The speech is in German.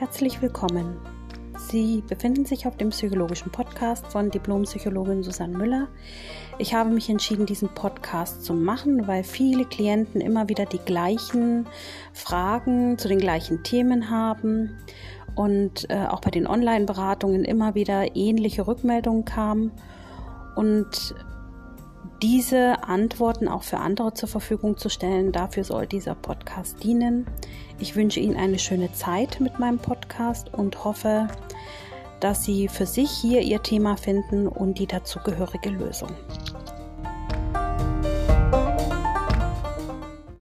Herzlich willkommen. Sie befinden sich auf dem psychologischen Podcast von Diplompsychologin Susanne Müller. Ich habe mich entschieden, diesen Podcast zu machen, weil viele Klienten immer wieder die gleichen Fragen zu den gleichen Themen haben und äh, auch bei den Online-Beratungen immer wieder ähnliche Rückmeldungen kamen. Und diese Antworten auch für andere zur Verfügung zu stellen. Dafür soll dieser Podcast dienen. Ich wünsche Ihnen eine schöne Zeit mit meinem Podcast und hoffe, dass Sie für sich hier Ihr Thema finden und die dazugehörige Lösung.